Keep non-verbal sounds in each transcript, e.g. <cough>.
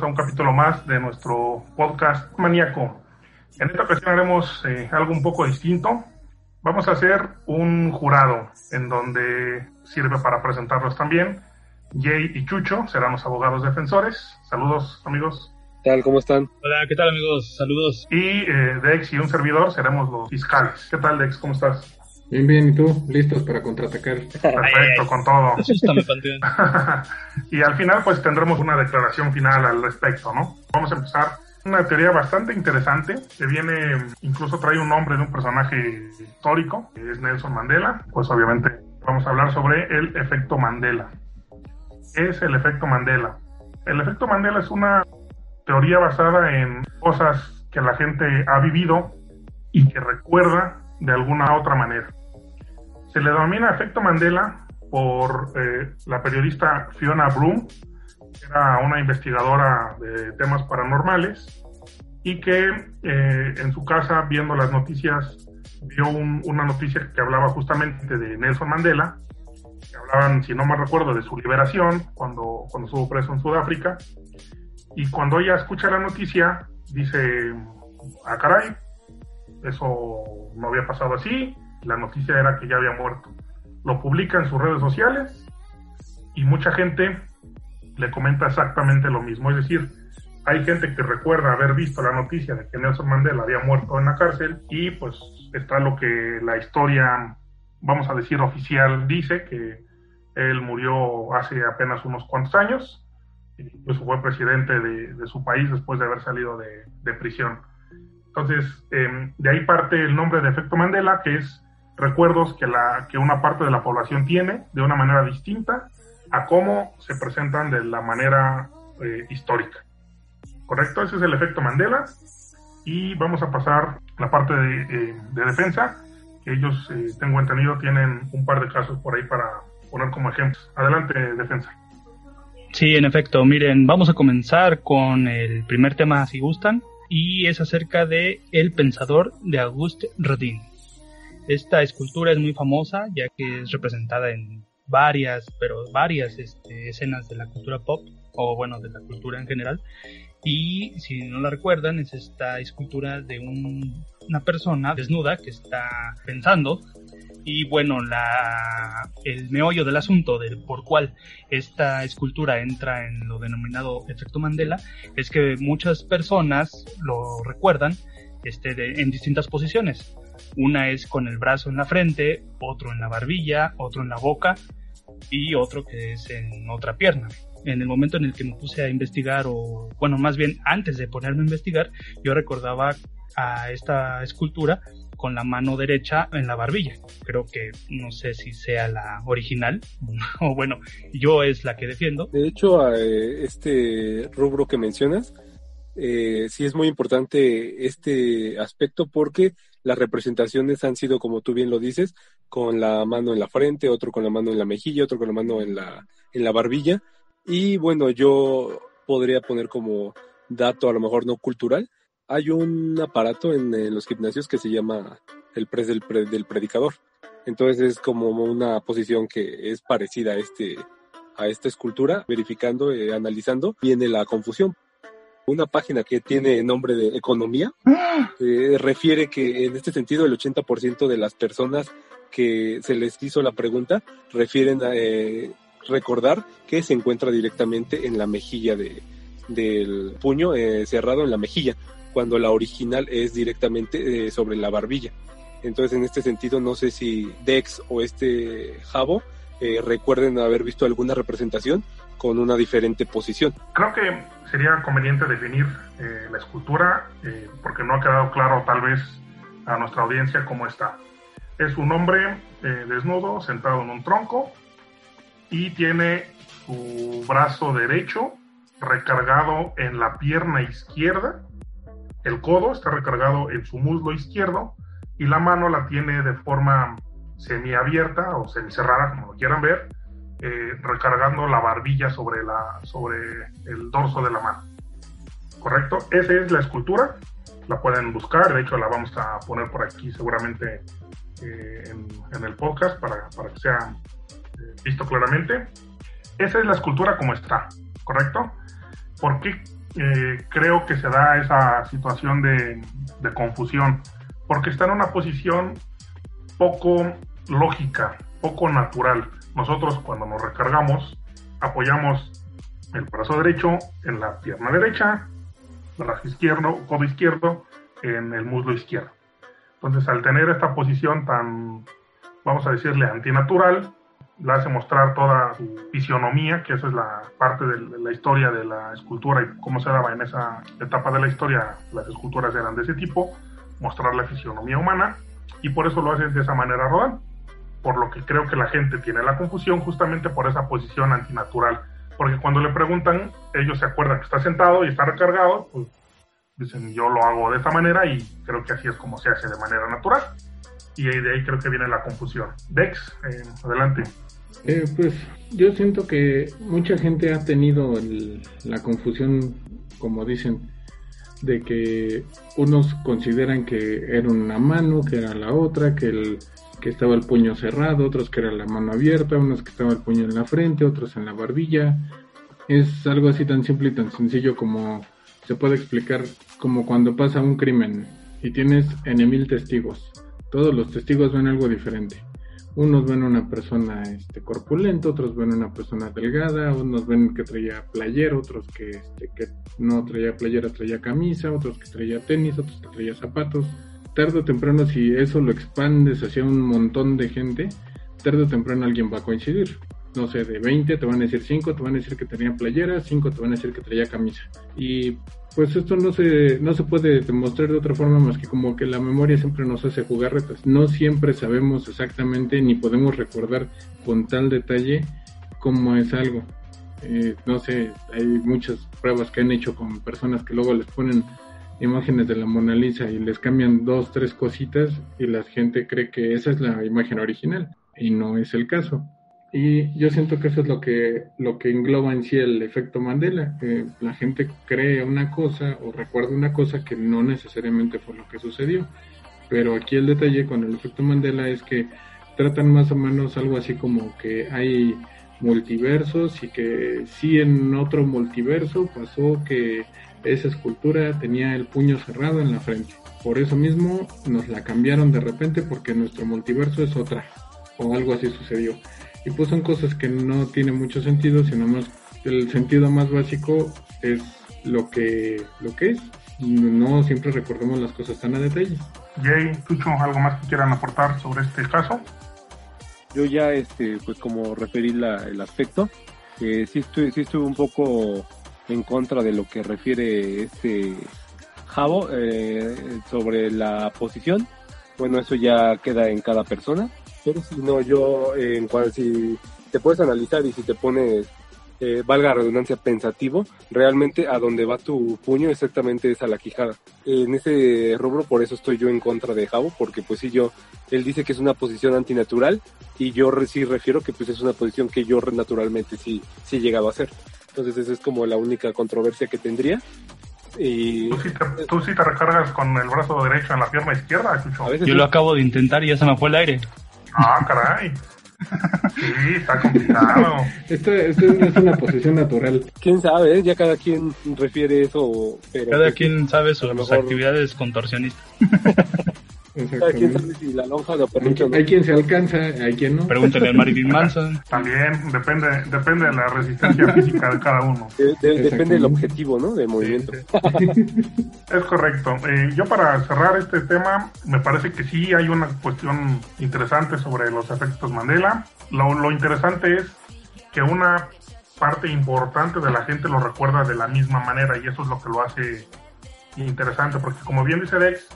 Bienvenidos a un capítulo más de nuestro podcast maníaco. En esta ocasión haremos eh, algo un poco distinto. Vamos a hacer un jurado en donde sirve para presentarlos también. Jay y Chucho serán los abogados defensores. Saludos, amigos. ¿Qué tal? ¿Cómo están? Hola, ¿qué tal, amigos? Saludos. Y eh, Dex y un servidor seremos los fiscales. ¿Qué tal, Dex? ¿Cómo estás? Bien, bien, ¿y tú? ¿Listos para contraatacar? <laughs> Perfecto, con todo. <laughs> Y al final, pues tendremos una declaración final al respecto, ¿no? Vamos a empezar una teoría bastante interesante que viene, incluso trae un nombre de un personaje histórico, que es Nelson Mandela. Pues obviamente vamos a hablar sobre el efecto Mandela. ¿Qué es el efecto Mandela? El efecto Mandela es una teoría basada en cosas que la gente ha vivido y que recuerda de alguna otra manera. Se le denomina efecto Mandela por eh, la periodista Fiona Broom, que era una investigadora de temas paranormales y que eh, en su casa, viendo las noticias, vio una noticia que hablaba justamente de Nelson Mandela, que hablaban, si no me recuerdo, de su liberación cuando, cuando estuvo preso en Sudáfrica. Y cuando ella escucha la noticia, dice, ah, caray, eso no había pasado así, la noticia era que ya había muerto. Lo publica en sus redes sociales y mucha gente le comenta exactamente lo mismo. Es decir, hay gente que recuerda haber visto la noticia de que Nelson Mandela había muerto en la cárcel y pues está lo que la historia, vamos a decir, oficial dice, que él murió hace apenas unos cuantos años, y pues fue presidente de, su país después de haber salido de prisión. Entonces, em, de ahí parte el nombre de efecto Mandela, que es recuerdos que, la, que una parte de la población tiene de una manera distinta a cómo se presentan de la manera eh, histórica. ¿Correcto? Ese es el efecto Mandela. Y vamos a pasar la parte de, eh, defensa, que ellos, eh, tengo entendido, tienen un par de casos por ahí para poner como ejemplos. Adelante, defensa. Sí, en efecto. Miren, vamos a comenzar con el primer tema, si gustan, y es acerca de El Pensador de Auguste Rodin. Esta escultura es muy famosa ya que es representada en varias, pero varias este, escenas de la cultura pop, o bueno, de la cultura en general. Y si no la recuerdan, es esta escultura de una persona desnuda que está pensando y bueno, la, el meollo del asunto del por cual esta escultura entra en lo denominado efecto Mandela es que muchas personas lo recuerdan este, en distintas posiciones. Una es con el brazo en la frente, otro en la barbilla, otro en la boca y otro que es en otra pierna. En el momento en el que me puse a investigar, o bueno, más bien antes de ponerme a investigar, yo recordaba a esta escultura con la mano derecha en la barbilla. Creo que no sé si sea la original, <laughs> o bueno, yo es la que defiendo. De hecho, eh, este rubro que mencionas, eh, sí es muy importante este aspecto porque las representaciones han sido, como tú bien lo dices, con la mano en la frente, otro con la mano en la mejilla, otro con la mano en la, en la barbilla. Y bueno, yo podría poner como dato a lo mejor no cultural, hay un aparato en, los gimnasios que se llama el press del, del, predicador. Entonces es como una posición que es parecida a, este, a esta escultura. Verificando, eh, analizando, viene la confusión. Una página que tiene nombre de economía eh, refiere que en este sentido el 80% de las personas que se les hizo la pregunta refieren a eh, recordar que se encuentra directamente en la mejilla de, del puño cerrado en la mejilla cuando la original es directamente eh, sobre la barbilla. Entonces, en este sentido, no sé si Dex o este Javo eh, recuerden haber visto alguna representación con una diferente posición. Creo que sería conveniente definir eh, la escultura eh, porque no ha quedado claro tal vez a nuestra audiencia cómo está. Es un hombre desnudo sentado en un tronco y tiene su brazo derecho recargado en la pierna izquierda, el codo está recargado en su muslo izquierdo y la mano la tiene de forma semiabierta o semicerrada, como lo quieran ver, eh, recargando la barbilla sobre, la, sobre el dorso de la mano. ¿Correcto? Esa es la escultura, la pueden buscar, de hecho la vamos a poner por aquí seguramente eh, en, el podcast para, para que sea eh, visto claramente. Esa es la escultura como está, ¿correcto? ¿Por qué creo que se da esa situación de, de confusión? Porque está en una posición poco lógica, poco natural. Nosotros cuando nos recargamos apoyamos el brazo derecho en la pierna derecha, brazo izquierdo, codo izquierdo en el muslo izquierdo. Entonces al tener esta posición tan, vamos a decirle, antinatural, la hace mostrar toda su fisionomía, que esa es la parte de la historia de la escultura y cómo se daba en esa etapa de la historia, las esculturas eran de ese tipo, mostrar la fisionomía humana, y por eso lo hacen de esa manera rodante por lo que creo que la gente tiene la confusión justamente por esa posición antinatural. Porque cuando le preguntan, ellos se acuerdan que está sentado y está recargado, pues dicen yo lo hago de esta manera y creo que así es como se hace de manera natural. Y de ahí creo que viene la confusión. Dex, eh, adelante. Eh, pues yo siento que mucha gente ha tenido la confusión, como dicen, de que unos consideran que era una mano, que era la otra, que el, que estaba el puño cerrado, otros que era la mano abierta, unos que estaba el puño en la frente, otros en la barbilla. Es algo así tan simple y tan sencillo como se puede explicar como cuando pasa un crimen y tienes en mil testigos. Todos los testigos ven algo diferente. Unos ven una persona este, corpulenta, otros ven una persona delgada, unos ven que traía playera, otros que, este, que no traía playera, traía camisa, otros que traía tenis, otros que traía zapatos tarde o temprano, si eso lo expandes hacia un montón de gente, tarde o temprano alguien va a coincidir. No sé, de 20 te van a decir 5, te van a decir que tenía playera, 5 te van a decir que traía camisa. Y pues esto no se, no se puede demostrar de otra forma más que como que la memoria siempre nos hace jugar retas. No siempre sabemos exactamente ni podemos recordar con tal detalle cómo es algo. Eh, no sé, hay muchas pruebas que han hecho con personas que luego les ponen imágenes de la Mona Lisa y les cambian dos, tres cositas y la gente cree que esa es la imagen original y no es el caso. Y yo siento que eso es lo que, lo que engloba en sí el efecto Mandela, que la gente cree una cosa o recuerda una cosa que no necesariamente fue lo que sucedió. Pero aquí el detalle con el efecto Mandela es que tratan más o menos algo así como que hay multiversos y que sí en otro multiverso pasó que esa escultura tenía el puño cerrado en la frente. Por eso mismo nos la cambiaron de repente porque nuestro multiverso es otra. O algo así sucedió. Y pues son cosas que no tienen mucho sentido, sino más el sentido más básico es lo que, lo que es. No siempre recordemos las cosas tan a detalle. Jay, Tucho, ¿algo más que quieran aportar sobre este caso? Yo ya, este, pues como referí la, el aspecto, eh, sí, estoy, sí estuve un poco en contra de lo que refiere este Javo eh, sobre la posición. Bueno, eso ya queda en cada persona. Pero si no, yo, en cuanto si te puedes analizar y si te pones, eh, valga la redundancia, pensativo, realmente a donde va tu puño exactamente es a la quijada. En ese rubro, por eso estoy yo en contra de Javo, porque pues sí, yo, él dice que es una posición antinatural y yo sí refiero que pues es una posición que yo naturalmente sí, sí he llegado a hacer. Entonces esa es como la única controversia que tendría. Y... ¿Tú, sí te, recargas con el brazo derecho en la pierna izquierda, Yo lo acabo de intentar y ya se me fue el aire. Ah, caray. Sí, está complicado. Esto, esto es una posición natural. Quién sabe, ya cada quien refiere eso. cada pues quien sabe sus actividades contorsionistas. <laughs> Hay quien sabe si la lonja lo permite Hay quien se alcanza, hay quien no. Pregúntale al Marilyn Manson. <laughs> También depende, depende de la resistencia <laughs> física de cada uno. depende del objetivo, ¿no? Del movimiento. <laughs> es correcto. Eh, yo para cerrar este tema, me parece que sí hay una cuestión interesante sobre los efectos Mandela. Lo, lo interesante es que una parte importante de la gente lo recuerda de la misma manera y eso es lo que lo hace interesante, porque como bien dice Dex,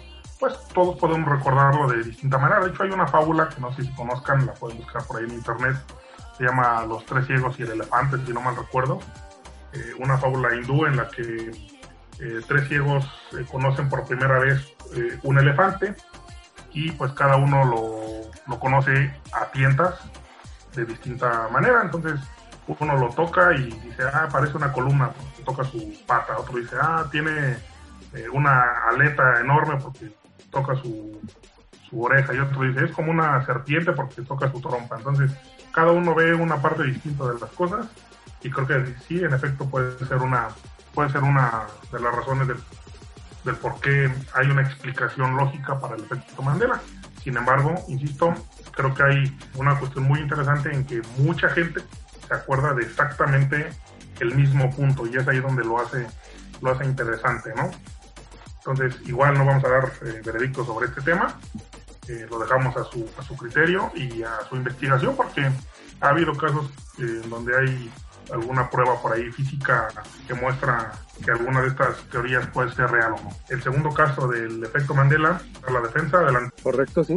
pues todos podemos recordarlo de distinta manera. De hecho, hay una fábula que no sé si conozcan, la pueden buscar por ahí en internet, se llama Los tres ciegos y el elefante, si no mal recuerdo. Eh, una fábula hindú en la que eh, tres ciegos eh, conocen por primera vez un elefante y pues cada uno lo, lo conoce a tientas de distinta manera. Entonces, uno lo toca y dice, ah, parece una columna, toca su pata. Otro dice, ah, tiene una aleta enorme porque toca su, su oreja y otro dice es como una serpiente porque toca su trompa. Entonces, cada uno ve una parte distinta de las cosas y creo que sí, en efecto puede ser una, puede ser una de las razones del, del por qué hay una explicación lógica para el efecto Mandela. Sin embargo, insisto, creo que hay una cuestión muy interesante en que mucha gente se acuerda de exactamente el mismo punto y es ahí donde lo hace, lo hace interesante, ¿no? Entonces, igual no vamos a dar eh, veredicto sobre este tema, eh, lo dejamos a su, a su criterio y a su investigación, porque ha habido casos eh, donde hay alguna prueba por ahí física que muestra que alguna de estas teorías puede ser real o no. El segundo caso del efecto Mandela, a la defensa, adelante. Correcto, sí.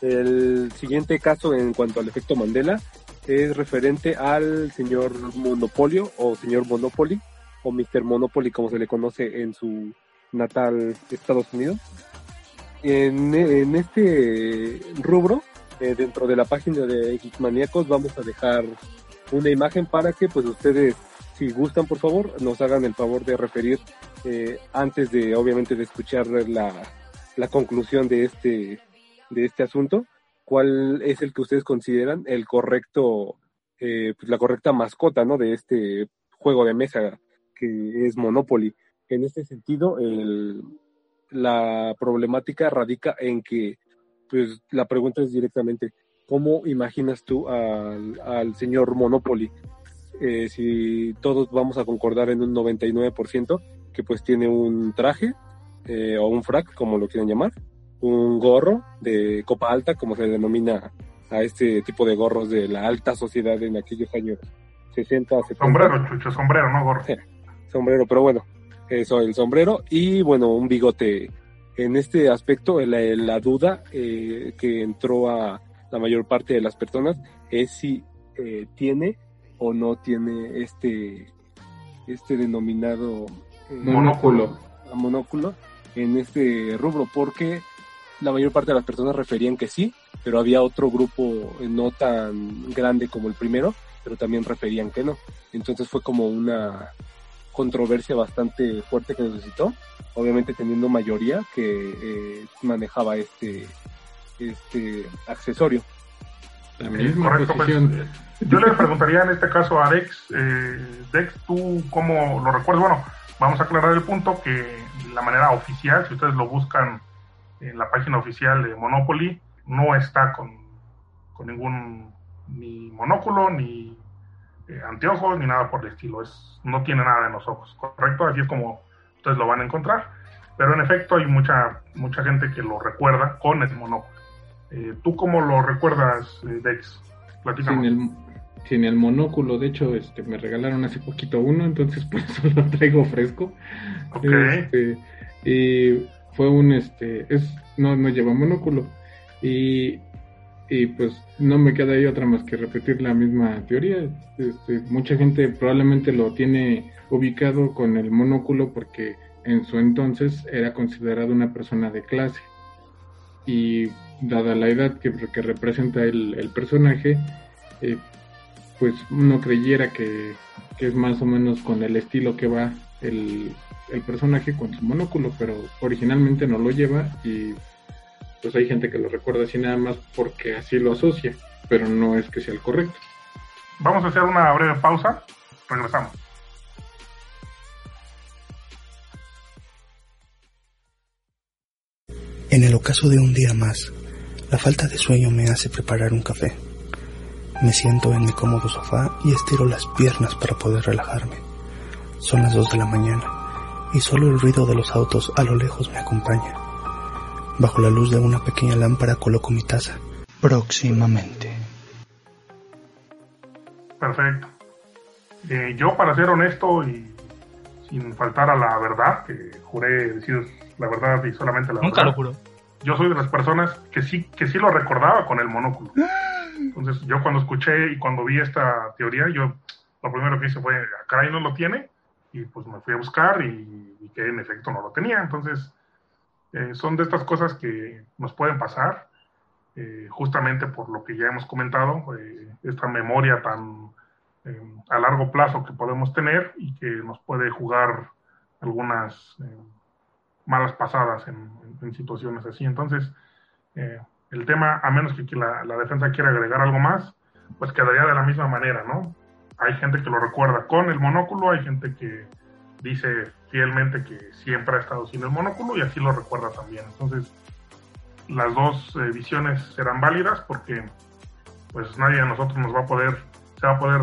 El siguiente caso en cuanto al efecto Mandela es referente al señor Monopolio o señor Monopoly o Mr. Monopoly como se le conoce en su natal Estados Unidos. En, este rubro, eh, dentro de la página de Geekmaníacos, vamos a dejar una imagen para que pues ustedes, si gustan por favor, nos hagan el favor de referir eh, antes de, obviamente, de escuchar la, la conclusión de este, de este asunto, cuál es el que ustedes consideran el correcto, eh, pues la correcta mascota, ¿no? De este juego de mesa que es Monopoly. En este sentido, el, la problemática radica en que, pues la pregunta es directamente, ¿cómo imaginas tú al, señor Monopoly? Eh, si todos vamos a concordar en un 99%, que pues tiene un traje eh, o un frac, como lo quieran llamar, un gorro de copa alta, como se denomina a este tipo de gorros de la alta sociedad en aquellos años 60, 70. Sombrero, chucho, sombrero, no gorro. <laughs> sombrero, pero bueno, eso, el sombrero y bueno, un bigote. En este aspecto, la, duda eh, que entró a la mayor parte de las personas es si eh, tiene o no tiene este, este denominado eh, monóculo. monóculo en este rubro, porque la mayor parte de las personas referían que sí, pero había otro grupo no tan grande como el primero, pero también referían que no. Entonces fue como una controversia bastante fuerte que necesitó, obviamente teniendo mayoría que eh, manejaba este, este accesorio. Correcto, pues, yo le preguntaría en este caso a Dex, eh, Dex, ¿tú cómo lo recuerdas? Bueno, vamos a aclarar el punto que la manera oficial, si ustedes lo buscan en la página oficial de Monopoly, no está con, con ningún ni monóculo ni eh, anteojos ni nada por el estilo. Es, no tiene nada en los ojos, ¿correcto? Así es como ustedes lo van a encontrar. Pero en efecto hay mucha, mucha gente que lo recuerda con el monóculo. Eh, ¿Tú cómo lo recuerdas, eh, Dex? Sin el, sin el monóculo, de hecho, este, me regalaron hace poquito uno, entonces <laughs> por eso lo traigo fresco. Este, y fue un, este, es, no, no lleva monóculo. Y y pues no me queda ahí otra más que repetir la misma teoría. Este, mucha gente probablemente lo tiene ubicado con el monóculo porque en su entonces era considerado una persona de clase. Y dada la edad que, que representa el, personaje, eh, pues uno creyera que, que, es más o menos con el estilo que va el, el personaje con su monóculo, pero originalmente no lo lleva y pues hay gente que lo recuerda así nada más porque así lo asocia, pero no es que sea el correcto. Vamos a hacer una breve pausa, regresamos. En el ocaso de un día más, la falta de sueño me hace preparar un café. Me siento en mi cómodo sofá y estiro las piernas para poder relajarme. Son las dos de la mañana y solo el ruido de los autos a lo lejos me acompaña. Bajo la luz de una pequeña lámpara coloco mi taza. Próximamente. Perfecto. Eh, yo, para ser honesto y sin faltar a la verdad, que juré decir la verdad y solamente la Nunca verdad. lo juro. Yo soy de las personas que sí, que sí lo recordaba con el monóculo. Entonces, yo cuando escuché y cuando vi esta teoría, yo lo primero que hice fue, "Ah, caray, no lo tiene. Y pues me fui a buscar y, y que en efecto no lo tenía. Entonces, eh, son de estas cosas que nos pueden pasar, eh, justamente por lo que ya hemos comentado, eh, esta memoria tan eh, a largo plazo que podemos tener y que nos puede jugar algunas eh, malas pasadas en, situaciones así. Entonces, eh, el tema, a menos que, la defensa quiera agregar algo más, pues quedaría de la misma manera, ¿no? Hay gente que lo recuerda con el monóculo, hay gente que dice fielmente que siempre ha estado sin el monóculo y así lo recuerda también. Entonces, las dos eh, visiones serán válidas porque pues nadie de nosotros nos va a poder, se va a poder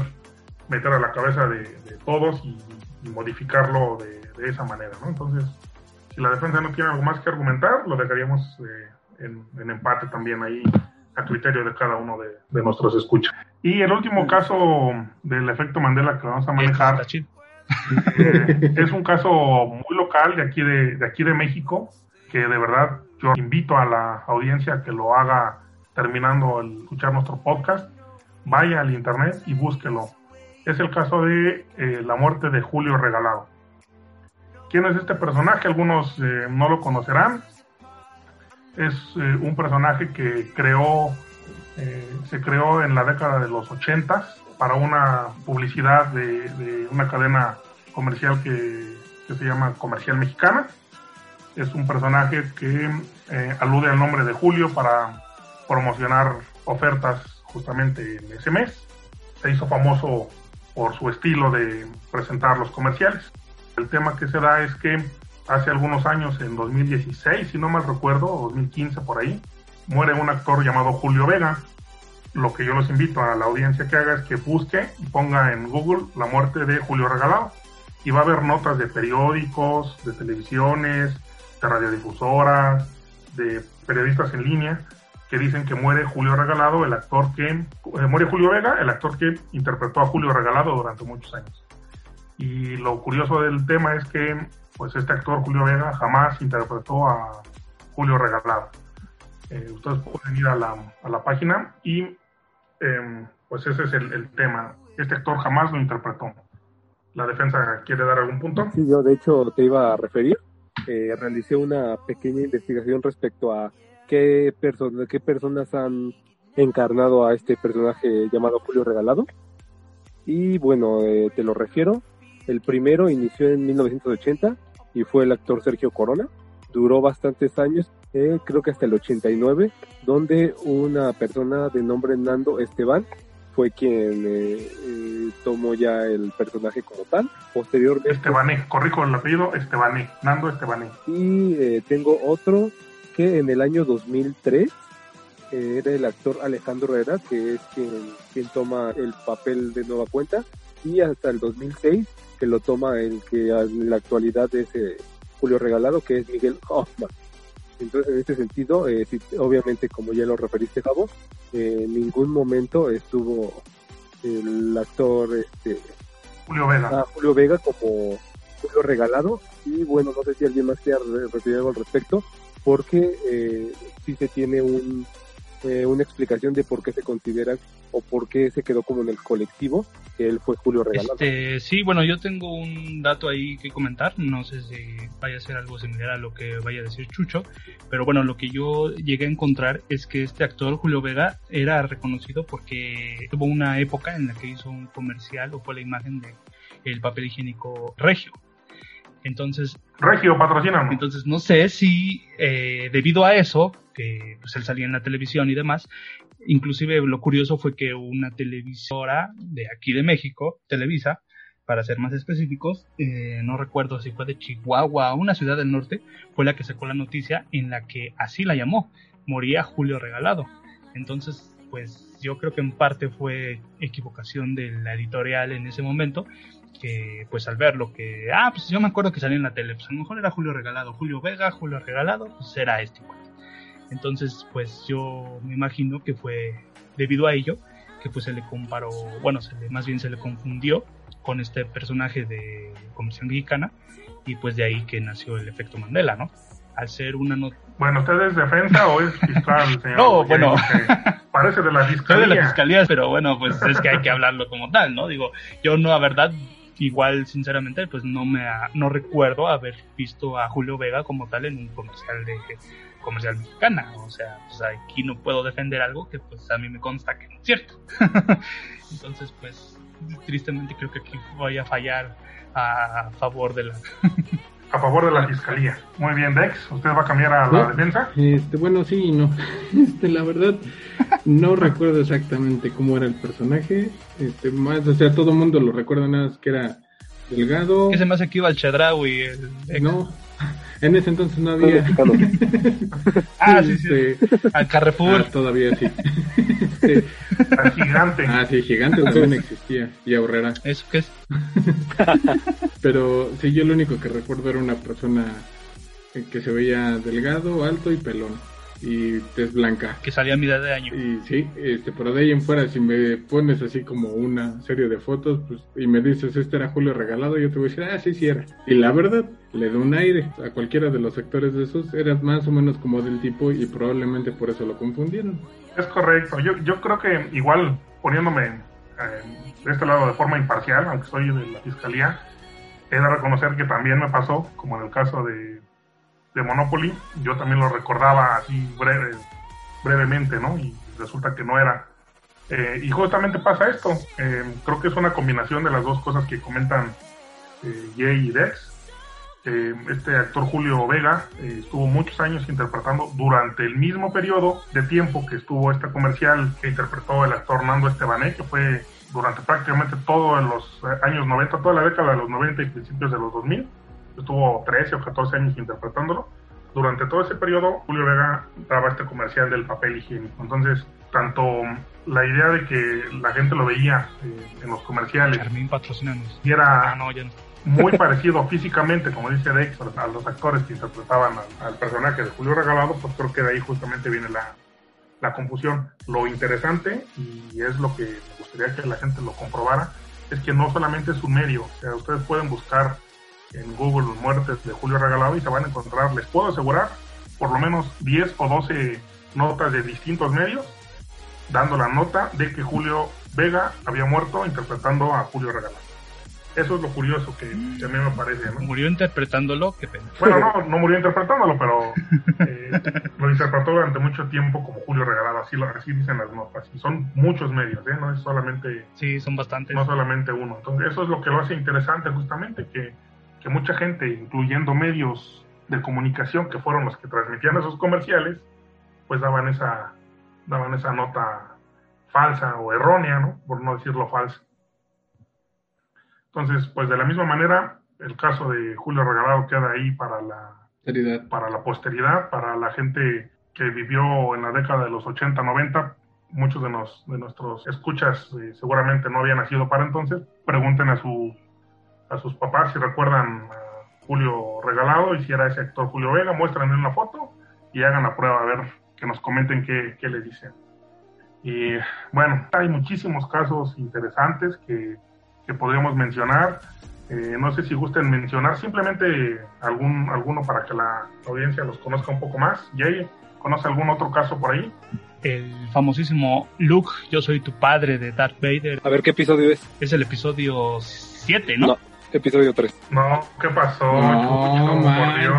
meter a la cabeza de, de todos y, y modificarlo de, de esa manera, ¿no? Entonces, si la defensa no tiene algo más que argumentar, lo dejaríamos eh, en, en empate también ahí a criterio de cada uno de, de nuestros escuchas. Y el último caso del efecto Mandela que vamos a manejar Está chido. <laughs> es un caso muy local de aquí de, aquí de México que de verdad yo invito a la audiencia que lo haga terminando el escuchar nuestro podcast. Vaya al internet y búsquelo. Es el caso de eh, la muerte de Julio Regalado. ¿quién es este personaje? algunos eh, no lo conocerán. Es eh, un personaje que creó eh, se creó en la década de los 80 para una publicidad de, una cadena comercial que, se llama Comercial Mexicana. Es un personaje que eh, alude al nombre de Julio para promocionar ofertas justamente en ese mes. Se hizo famoso por su estilo de presentar los comerciales. El tema que se da es que hace algunos años, en 2016, si no mal recuerdo, o 2015 por ahí, muere un actor llamado Julio Vega. Lo que yo los invito a la audiencia que haga es que busque y ponga en Google la muerte de Julio Regalado. Y va a haber notas de periódicos, de televisiones, de radiodifusoras, de periodistas en línea que dicen que muere Julio Regalado, el actor que eh, muere Julio Vega, el actor que interpretó a Julio Regalado durante muchos años. Y lo curioso del tema es que pues este actor Julio Vega jamás interpretó a Julio Regalado. Eh, ustedes pueden ir a la, a la página y eh, pues ese es el, tema. Este actor jamás lo interpretó. ¿La defensa quiere dar algún punto? Sí, yo de hecho te iba a referir. Eh, realicé una pequeña investigación respecto a qué, persona, qué personas han encarnado a este personaje llamado Julio Regalado. Y bueno, eh, te lo refiero. El primero inició en 1980 y fue el actor Sergio Corona. Duró bastantes años, eh, creo que hasta el 89, donde una persona de nombre Nando Esteban fue quien eh, eh, tomó ya el personaje como tal. Posteriormente. Estebané, corrijo el apellido, Estebané, Nando Estebané. Y eh, tengo otro que en el año 2003 eh, era el actor Alejandro Herrera, que es quien, quien toma el papel de nueva cuenta. Y hasta el 2006 que lo toma el que en la actualidad es Julio Regalado, que es Miguel Hoffman. Entonces, en este sentido, eh, sí, obviamente, como ya lo referiste, Javo, eh, en ningún momento estuvo el actor este, Julio Vega. Ah, Julio Vega como Julio Regalado. Y bueno, no sé si alguien más quiera repetir algo al respecto, porque eh, sí se tiene un, eh, una explicación de por qué se considera o por qué se quedó como en el colectivo que él fue Julio Regalado. Este, sí, bueno, yo tengo un dato ahí que comentar, no sé si vaya a ser algo similar a lo que vaya a decir Chucho, pero bueno, lo que yo llegué a encontrar es que este actor Julio Vega era reconocido porque tuvo una época en la que hizo un comercial o fue la imagen de el papel higiénico regio. Entonces, Regio, patrocina. Entonces, no sé si eh, debido a eso, que pues él salía en la televisión y demás, inclusive lo curioso fue que una televisora de aquí de México, Televisa, para ser más específicos, eh, no recuerdo si fue de Chihuahua o una ciudad del norte, fue la que sacó la noticia en la que así la llamó, moría Julio Regalado. Entonces, pues yo creo que en parte fue equivocación de la editorial en ese momento, que pues al verlo que, ah, pues yo me acuerdo que salió en la tele, pues a lo mejor era Julio Regalado, Julio Vega, Julio Regalado, pues era este. Entonces, pues yo me imagino que fue debido a ello que pues se le comparó, bueno, se le, más bien se le confundió con este personaje de Comisión Mexicana y pues de ahí que nació el efecto Mandela, ¿no? Al ser una nota... Bueno, ¿usted es defensa o es fiscal, <laughs> señor? No, bueno... Parece de la fiscalía. de la fiscalía, pero bueno, pues es que hay que hablarlo como tal, ¿no? Digo, yo no, la verdad, igual sinceramente pues no me no recuerdo haber visto a Julio Vega como tal en un comercial de comercial mexicana o sea pues aquí no puedo defender algo que pues a mí me consta que no es cierto <laughs> entonces pues tristemente creo que aquí voy a fallar a favor de la <laughs> a favor de la fiscalía. Muy bien, Dex, ¿usted va a cambiar a la defensa? Este, bueno, sí y no. <laughs> Este, la verdad, no recuerdo exactamente cómo era el personaje. Este, más, o sea, todo el mundo lo recuerda nada más que era delgado. Que se me hace que iba al Chedraui. El... No, en ese entonces no había. <laughs> ah, sí, sí. Este, Al Carrefour. Ah, todavía sí. <laughs> Al gigante. Ah, sí, gigante también existía. Y ahorrera. ¿Eso qué es? <laughs> Pero sí, yo lo único que recuerdo era una persona que se veía delgado, alto y pelón y tez blanca. Que salía a mitad de año. Y sí, este, pero de ahí en fuera, si me pones así como una serie de fotos, pues, y me dices, este era Julio Regalado, yo te voy a decir, ah, sí, sí era. Y la verdad, le da un aire a cualquiera de los sectores de esos, era más o menos como del tipo y probablemente por eso lo confundieron. Es correcto, yo, yo creo que igual poniéndome eh, de este lado de forma imparcial, aunque soy de la fiscalía, he de reconocer que también me pasó, como en el caso de de Monopoly, yo también lo recordaba así breve, brevemente, ¿no? Y resulta que no era. Eh, y justamente pasa esto, eh, creo que es una combinación de las dos cosas que comentan eh, Jay y Dex. este actor Julio Vega estuvo muchos años interpretando durante el mismo periodo de tiempo que estuvo este comercial que interpretó el actor Nando Estebané, que fue durante prácticamente todos los años 90, toda la década de los 90 y principios de los 2000 estuvo 13 o 14 años interpretándolo. Durante todo ese periodo, Julio Vega daba este comercial del papel higiénico. Entonces, tanto la idea de que la gente lo veía eh, en los comerciales y era ah, muy <laughs> parecido físicamente, como dice Dex, a los actores que interpretaban al, personaje de Julio Regalado, pues creo que de ahí justamente viene la, la confusión. Lo interesante, y es lo que me gustaría que la gente lo comprobara, es que no solamente es un medio, o sea, ustedes pueden buscar en Google muertes de Julio Regalado y se van a encontrar, les puedo asegurar, por lo menos 10 o 12 notas de distintos medios dando la nota de que Julio Vega había muerto interpretando a Julio Regalado. Eso es lo curioso que, a mí me parece. ¿no? ¿Murió interpretándolo? Qué pena. Bueno, no, <laughs> no murió interpretándolo, pero <laughs> eh, lo interpretó durante mucho tiempo como Julio Regalado, así, lo, así dicen las notas. Y son muchos medios, ¿eh? no es solamente... Sí, son bastantes. No solamente uno. Entonces, eso es lo que lo hace interesante justamente, que que mucha gente, incluyendo medios de comunicación que fueron los que transmitían esos comerciales, pues daban esa, daban esa nota falsa o errónea, ¿no? Por no decirlo falsa. Entonces, pues de la misma manera, el caso de Julio Regalado queda ahí para la, para la posteridad, para la gente que vivió en la década de los 80, 90, muchos de, nos, de nuestros escuchas eh, seguramente no habían nacido para entonces, pregunten a su a sus papás si recuerdan a Julio Regalado y si era ese actor Julio Vega, muestran en una foto y hagan la prueba a ver que nos comenten qué, qué les dicen. Y bueno, hay muchísimos casos interesantes que, que podríamos mencionar. Eh, no sé si gusten mencionar simplemente algún, alguno para que la audiencia los conozca un poco más. Jay, ¿conoce algún otro caso por ahí? El famosísimo Luke, yo soy tu padre de Darth Vader. A ver qué episodio es. Es el episodio 7, ¿no? No, episodio 3. No, ¿qué pasó? No,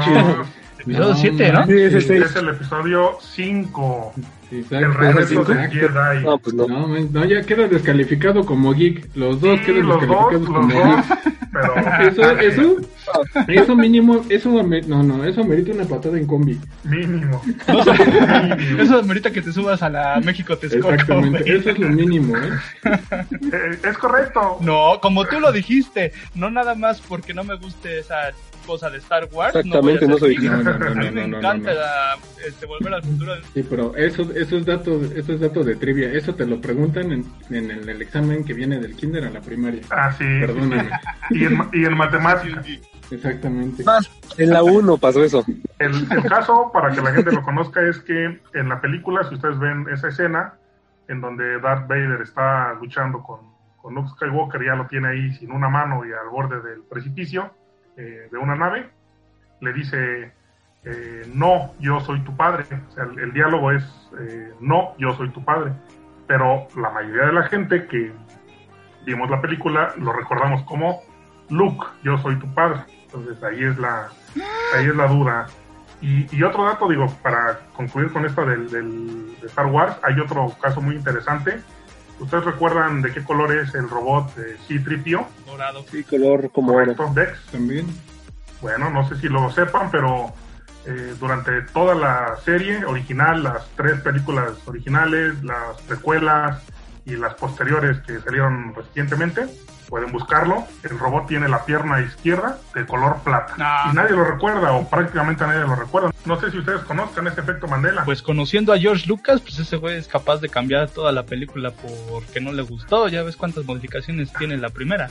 Chucho, Episodio 7, ¿no? Sí, ese es Es el episodio 5. Exacto, El regreso exacto. de Jedi. No, pues no. No, no, ya queda descalificado como geek. Los dos Sí, quedan los dos, descalificados los como dos. geek. Pero <laughs> Eso, eso, Eso mínimo, eso no, no, eso amerita una patada en combi. Mínimo. No <laughs> eso ahorita que te subas a la México Texcoco, Exactamente, güey. eso es lo mínimo, ¿eh? Eh, es correcto. No, como tú lo dijiste, no nada más porque no me guste esa cosa de Star Wars. Exactamente, no, soy <laughs> No, no, no, A mí no, me no, no, encanta no. la- este, volver al futuro. Sí, pero eso, eso es dato, eso es dato de trivia. Eso te lo preguntan en, en el, el examen que viene del kinder a la primaria. Ah, sí. Perdóname. Y en, ma- y en matemáticas. Exactamente. En la 1 pasó eso. El, el caso, para que la gente lo conozca, es que en la película, si ustedes ven esa escena, en donde Darth Vader está luchando con, con Luke Skywalker, ya lo tiene ahí sin una mano y al borde del precipicio eh, de una nave, le dice, eh, no, yo soy tu padre. O sea, el, el diálogo es, eh, no, yo soy tu padre. Pero la mayoría de la gente que vimos la película lo recordamos como Luke, yo soy tu padre. Entonces ahí es la, ahí es la duda. Y, y otro dato, digo, para concluir con esto del, del- de Star Wars, hay otro caso muy interesante. ¿Ustedes recuerdan de qué color es el robot de C-3PO? Dorado. Sí, color como. Correcto, Dex. También. Bueno, no sé si lo sepan, pero eh, durante toda la serie original, las tres películas originales, las precuelas y las posteriores que salieron recientemente, pueden buscarlo. El robot tiene la pierna izquierda de color plata. Ah. Y nadie lo recuerda, o prácticamente nadie lo recuerda. No sé si ustedes conozcan ese efecto Mandela. Pues conociendo a George Lucas, pues ese güey es capaz de cambiar toda la película porque no le gustó. Ya ves cuántas modificaciones tiene la primera.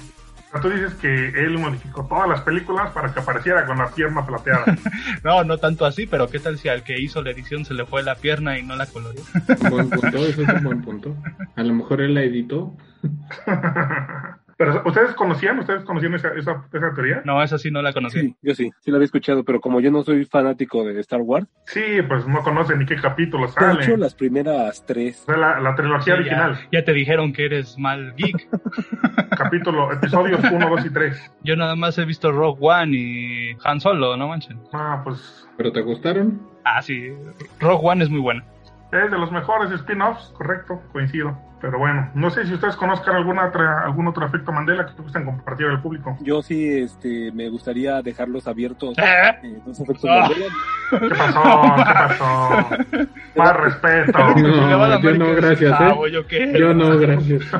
Tú dices que él modificó todas las películas para que apareciera con la pierna plateada. <laughs> No, no tanto así, pero ¿qué tal si al que hizo la edición se le fue la pierna y no la colorió? Un buen punto, eso es un buen punto. A lo mejor él la editó. <laughs> Pero ¿ustedes conocían? ¿Ustedes conocían esa, esa, esa teoría? No, esa sí no la conocí. Sí, yo sí, sí lo había escuchado, pero como yo no soy fanático de Star Wars, Sí, pues no conocen ni qué capítulo de sale. hecho las primeras tres, O sea, la, la trilogía Sí, original, ya, ya te dijeron que eres mal geek. <laughs> capítulo, episodios 1, 2 y 3. Yo nada más he visto Rogue One y Han Solo, no manchen. Ah, pues ¿Pero te gustaron? Ah, sí, Rogue One es muy buena. es de los mejores spin-offs, correcto, coincido. Pero bueno, no sé si ustedes conozcan alguna otra, algún otro efecto Mandela que gusten compartir al público. yo sí este, me gustaría dejarlos abiertos. ¿Eh? eh, los efectos Ah. Mandela. ¿Qué pasó? ¿Qué pasó? <laughs> Más respeto. No, <laughs> yo no, gracias, "Ah, ¿eh? ¿yo qué?" Yo no, gracias. <laughs>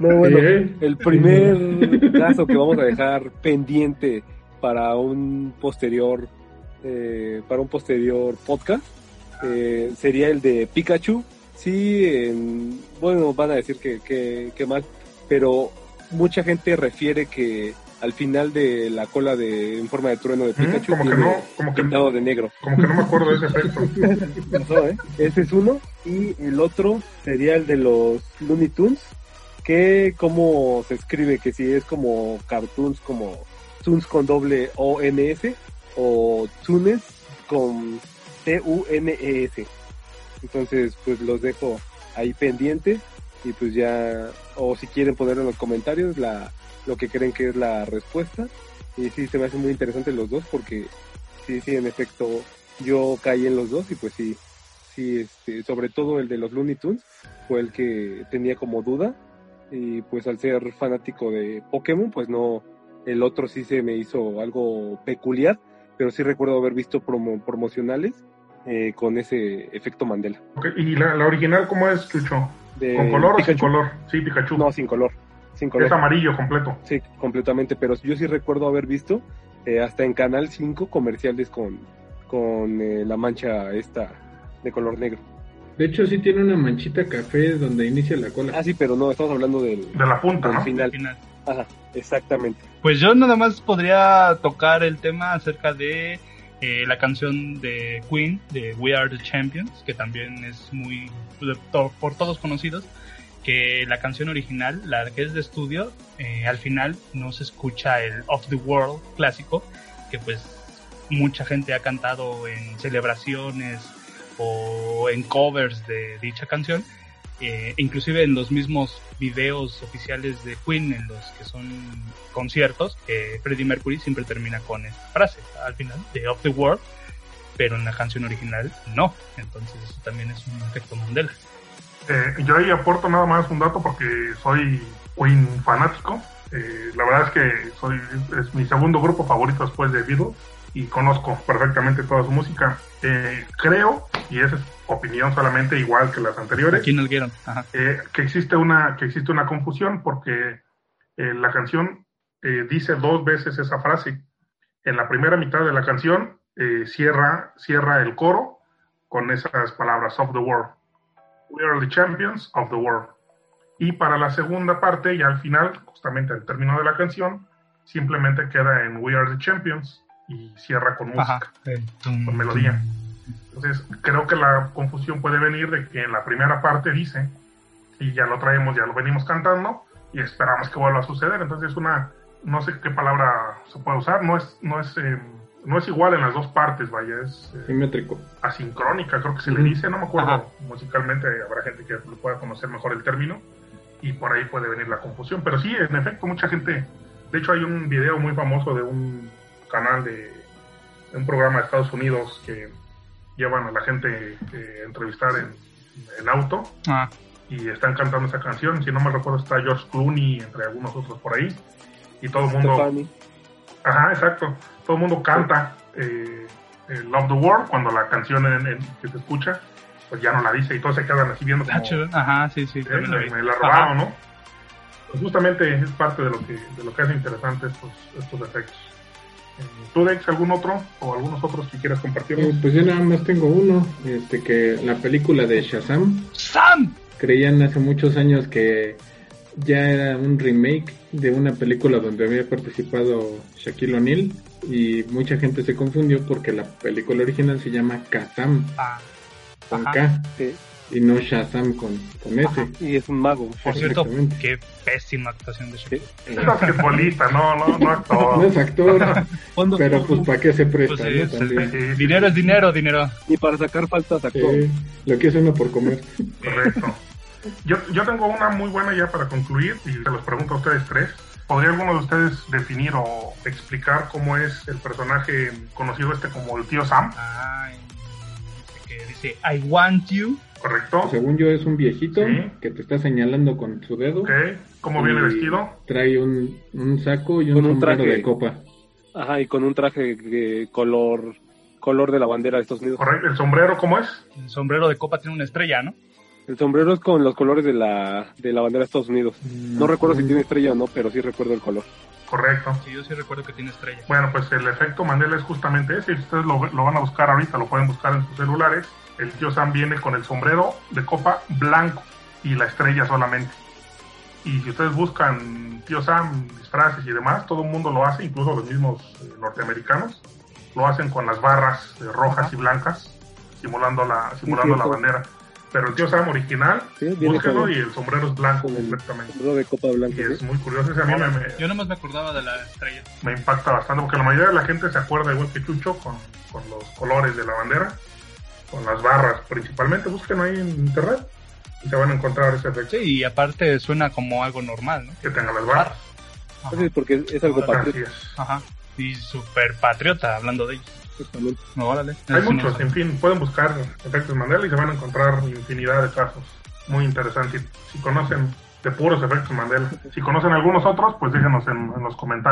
No, bueno, ¿eh? el primer caso que vamos a dejar pendiente para un posterior eh, para un posterior podcast eh, sería el de Pikachu. Sí, en- bueno, van a decir que, que, que mal, pero mucha gente refiere que al final de la cola de en forma de trueno de Pikachu como que no, como que, pintado de negro. como que no me acuerdo de ese <laughs> efecto. Pasó, ¿eh? Ese es uno. Y el otro sería el de los Looney Tunes. Que como se escribe, que si es como cartoons, como Tunes con doble O-N-S o Tunes con T-U-N-E-S. Entonces, pues los dejo ahí pendientes y pues ya, o si quieren poner en los comentarios la, lo que creen que es la respuesta. Y sí, se me hacen muy interesantes los dos porque sí, sí, en efecto, yo caí en los dos y pues sí, sí, este, sobre todo el de los Looney Tunes fue el que tenía como duda y pues al ser fanático de Pokémon pues no, el otro sí se me hizo algo peculiar, pero sí recuerdo haber visto promo- promocionales eh, con ese efecto Mandela. ¿Y la, la original cómo es, Chucho? De ¿Con color o sin color? Sí, Pikachu. No, sin color, sin color. es amarillo completo. Sí, completamente, pero yo sí recuerdo haber visto eh, hasta en Canal 5 comerciales con, con eh, la mancha esta de color negro. De hecho, sí tiene una manchita café donde inicia la cola. Ah, sí, pero no, estamos hablando del, De la punta, del ¿no? final. Al final. Ajá, exactamente. Pues yo nada más podría tocar el tema acerca de eh, la canción de Queen, de We Are the Champions, que también es muy por todos conocidos, que la canción original, la que es de estudio, eh, al final no se escucha el Of the World clásico, que pues mucha gente ha cantado en celebraciones o en covers de dicha canción. Eh, inclusive en los mismos videos oficiales de Queen, en los que son conciertos, eh, Freddie Mercury siempre termina con esta frase al final de Of the World, pero en la canción original no. Entonces eso también es un efecto Mandela. Eh, yo ahí aporto nada más un dato porque soy Queen fanático. Eh, la verdad es que soy, es mi segundo grupo favorito después de Beatles y conozco perfectamente toda su música. Eh, creo, y esa es opinión solamente igual que las anteriores, Aquí nos vieron. Ajá. eh, que existe una que existe una confusión porque eh, la canción eh, dice dos veces esa frase. En la primera mitad de la canción eh, cierra cierra el coro con esas palabras of the world. We are the champions of the world. Y para la segunda parte y al final, justamente al término de la canción, simplemente queda en We are the champions y cierra con música Ajá. Con melodía. Entonces, creo que la confusión puede venir de que en la primera parte dice, y ya lo traemos, ya lo venimos cantando, y esperamos que vuelva a suceder. Entonces, es una, no sé qué palabra se puede usar, no es, no es, eh, no es igual en las dos partes, vaya, es eh, Simétrico. asincrónica, creo que se le dice, no me acuerdo Ajá. musicalmente, habrá gente que pueda conocer mejor el término, y por ahí puede venir la confusión. Pero sí, en efecto, mucha gente, de hecho hay un video muy famoso de un canal de, de un programa de Estados Unidos que llevan a la gente eh, a entrevistar en, en auto Ah, y están cantando esa canción. Si no me recuerdo, está George Clooney, entre algunos otros por ahí. Y todo el mundo. Stefani. Ajá, exacto. Todo el mundo canta eh, eh, Love the World cuando la canción en- en- que se escucha, pues ya no la dice y todos se quedan así viendo como. Ajá, sí, sí. "Eh, me, me la Ajá. robaron, ¿no? Pues justamente es parte de lo que, de lo que hace interesante estos, estos efectos. ¿Tú, Dex, algún otro o algunos otros que quieras compartirnos? Eh, pues yo nada más tengo uno, este que la película de Shazam ¡Sam! creían hace muchos años que ya era un remake de una película donde había participado Shaquille O'Neal y mucha gente se confundió porque la película original se llama Kazam Ah, con Ajá. K Sí. Y no Shazam con, con. Y es un mago. por cierto, qué pésima actuación de Shaquille. Es basquetbolista, no, no, no <laughs> actor. No es actor, <laughs> ¿Cuándo- pero pues para qué se presta, Pues sí, ¿no? es- También. Sí, sí, Dinero es dinero, dinero. Ni para sacar faltas. Sí, lo que es uno por comer. <laughs> Correcto. Yo, yo tengo una muy buena ya para concluir y se los pregunto a ustedes tres. ¿Podría alguno de ustedes definir o explicar cómo es el personaje conocido este como el tío Sam? Ay, este que dice, I want you. ¿Correcto? Según yo es un viejito Sí. que te está señalando con su dedo. Ok. ¿Cómo viene y vestido? Trae un, un saco y un, Con un sombrero traje. de copa. Ajá, y con un traje que- color color de la bandera de Estados Unidos. Correcto. ¿El sombrero cómo es? El sombrero de copa tiene una estrella, ¿no? El sombrero es con los colores de la, de la bandera de Estados Unidos. No recuerdo si tiene estrella o no, pero sí recuerdo el color. Correcto. Sí, yo sí recuerdo que tiene estrella. Bueno, pues el efecto Mandela es justamente ese. Si ustedes lo, lo van a buscar ahorita, lo pueden buscar en sus celulares. El tío Sam viene con el sombrero de copa blanco y la estrella solamente. Y si ustedes buscan tío Sam, disfraces y demás, todo el mundo lo hace, incluso los mismos eh, norteamericanos, lo hacen con las barras eh, rojas y blancas, simulando la, simulando la bandera. Pero el tío Sam original, Sí, con- y el sombrero es blanco completamente. sombrero de copa blanca. Y es muy curioso, ese a mí me- me, Yo nomás me acordaba de la estrella. me impacta bastante porque la mayoría de la gente se acuerda igual que Chucho con, con los colores de la bandera, con las barras principalmente. Busquen ahí en internet y se van a encontrar ese efecto Sí, y aparte suena como algo normal, ¿no? que tenga las barras. Ajá. Sí, porque es algo Así patriota. Ajá. Y super patriota, hablando de ellos. Exactamente. No, órale. Hay Eso sí no muchos, en fin, pueden buscar efectos Mandela y se van a encontrar infinidad de casos muy interesantes. Si conocen de puros efectos Mandela, si conocen algunos otros, pues déjenos en, en los comentarios.